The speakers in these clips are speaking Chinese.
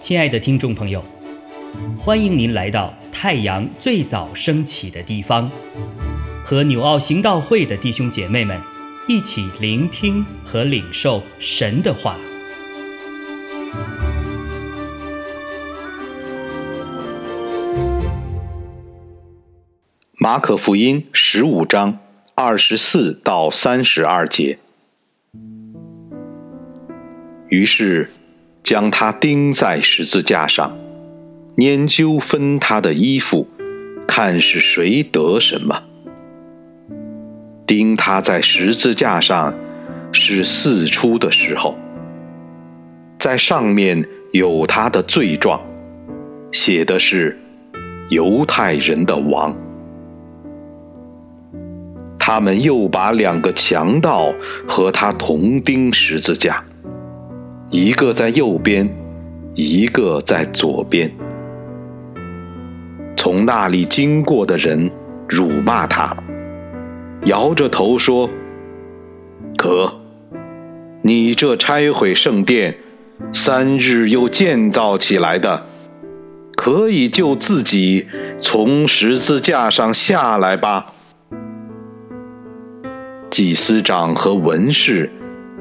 亲爱的听众朋友，欢迎您来到太阳最早升起的地方，和纽奥行道会的弟兄姐妹们一起聆听和领受神的话。马可福音十五章二十四到三十二节。于是，将他钉在十字架上，研究分他的衣服，看是谁得什么。钉他在十字架上是四出的时候，在上面有他的罪状，写的是犹太人的王。他们又把两个强盗和他同钉十字架，一个在右边，一个在左边。从那里经过的人辱骂他，摇着头说：“可，你这拆毁圣殿，三日又建造起来的，可以救自己从十字架上下来吧。”祭司长和文士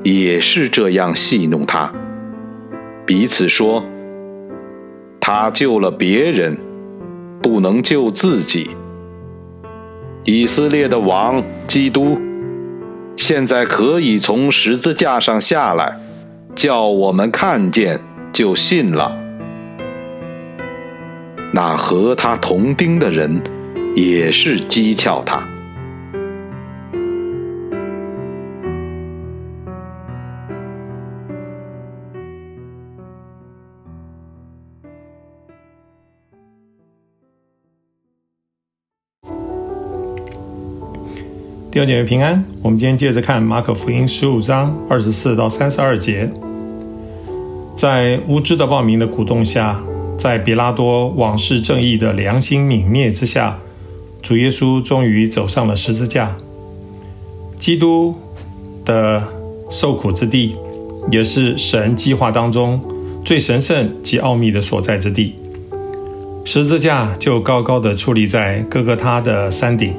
也是这样戏弄他，彼此说：“他救了别人，不能救自己。以色列的王基督，现在可以从十字架上下来，叫我们看见就信了。”那和他同钉的人也是讥诮他。弟兄姐妹平安，我们今天接着看马可福音十五章二十四到三十二节。在无知的报名的鼓动下，在比拉多往事正义的良心泯灭之下，主耶稣终于走上了十字架。基督的受苦之地，也是神计划当中最神圣及奥秘的所在之地。十字架就高高的矗立在哥哥他的山顶。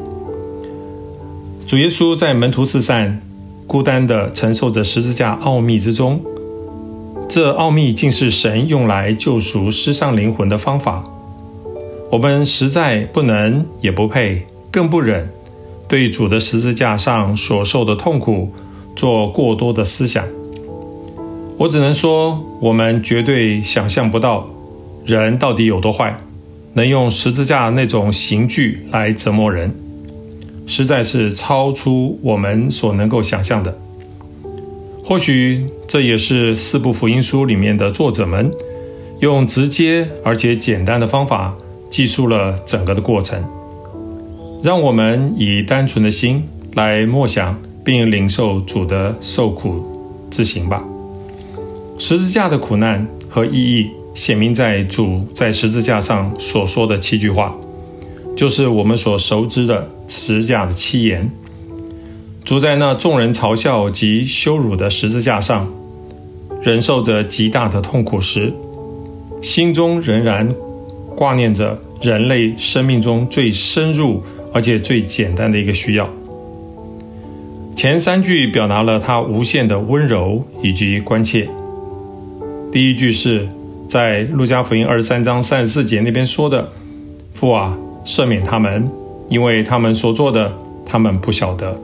主耶稣在门徒四散，孤单地承受着十字架奥秘之中。这奥秘竟是神用来救赎失丧灵魂的方法。我们实在不能，也不配，更不忍对主的十字架上所受的痛苦做过多的思想。我只能说，我们绝对想象不到人到底有多坏，能用十字架那种刑具来折磨人。实在是超出我们所能够想象的。或许这也是四部福音书里面的作者们用直接而且简单的方法记述了整个的过程，让我们以单纯的心来默想并领受主的受苦之行吧。十字架的苦难和意义显明在主在十字架上所说的七句话。就是我们所熟知的十字架的七言。主在那众人嘲笑及羞辱的十字架上，忍受着极大的痛苦时，心中仍然挂念着人类生命中最深入而且最简单的一个需要。前三句表达了他无限的温柔以及关切。第一句是在路加福音二十三章三十四节那边说的：“父啊。”赦免他们，因为他们所做的，他们不晓得。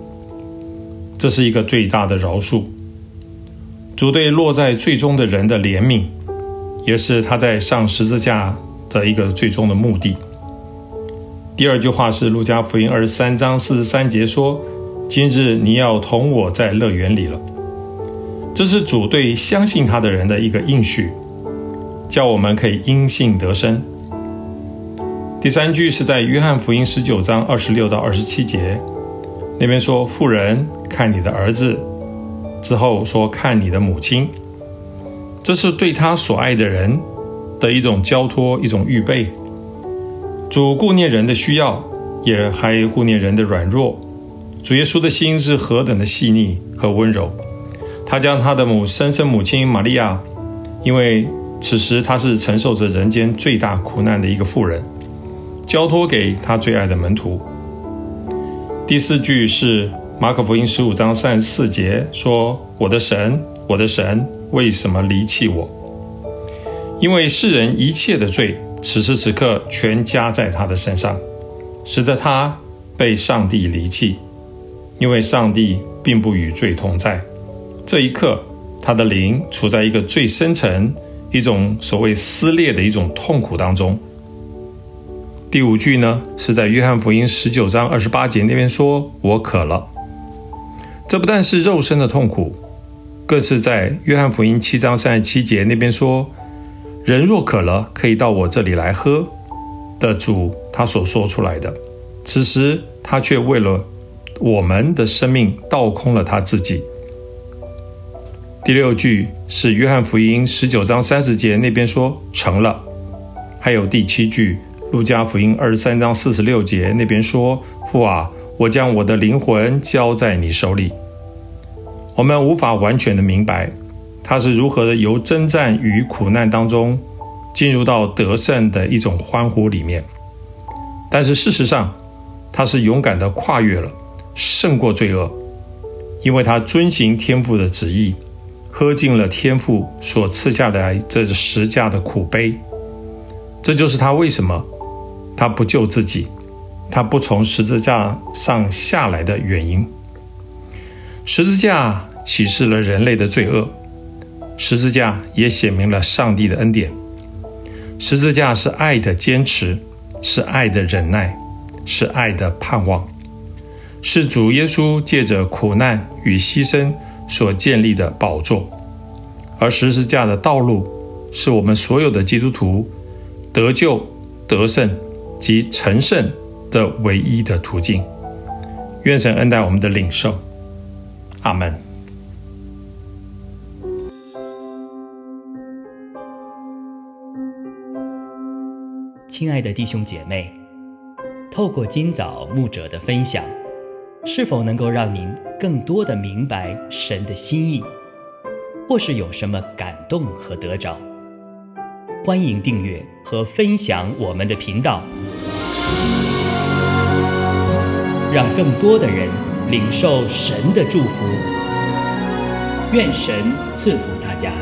这是一个最大的饶恕。主对落在最终的人的怜悯，也是他在上十字架的一个最终的目的。第二句话是路加福音二十三章四十三节说：“今日你要同我在乐园里了。”这是主对相信他的人的一个应许，叫我们可以因信得生。第三句是在约翰福音十九章二十六到二十七节，那边说：“妇人，看你的儿子。”之后说：“看你的母亲。”这是对他所爱的人的一种交托，一种预备。主顾念人的需要，也还顾念人的软弱。主耶稣的心是何等的细腻和温柔，他将他的母生身母亲玛利亚，因为此时他是承受着人间最大苦难的一个妇人，交托给他最爱的门徒。第四句是马可福音十五章三十四节说：“我的神，我的神，为什么离弃我？”因为世人一切的罪，此时此刻全加在他的身上，使得他被上帝离弃。因为上帝并不与罪同在，这一刻，他的灵处在一个最深沉、一种所谓撕裂的一种痛苦当中。第五句呢，是在约翰福音十九章二十八节那边说：“我渴了。”这不但是肉身的痛苦，更是在约翰福音七章三十七节那边说：“人若渴了，可以到我这里来喝。”的主他所说出来的，此时他却为了。我们的生命倒空了他自己。第六句是约翰福音十九章三十节那边说成了，还有第七句路加福音二十三章四十六节那边说父啊，我将我的灵魂交在你手里。我们无法完全的明白他是如何的由征战与苦难当中进入到得胜的一种欢呼里面，但是事实上他是勇敢的跨越了。胜过罪恶，因为他遵行天父的旨意，喝尽了天父所赐下来这十架的苦杯。这就是他为什么他不救自己，他不从十字架上下来的原因。十字架启示了人类的罪恶，十字架也显明了上帝的恩典。十字架是爱的坚持，是爱的忍耐，是爱的盼望。是主耶稣借着苦难与牺牲所建立的宝座，而十字架的道路是我们所有的基督徒得救、得胜及成圣的唯一的途径。愿神恩待我们的领受，阿门。亲爱的弟兄姐妹，透过今早牧者的分享。是否能够让您更多的明白神的心意，或是有什么感动和得着？欢迎订阅和分享我们的频道，让更多的人领受神的祝福。愿神赐福大家。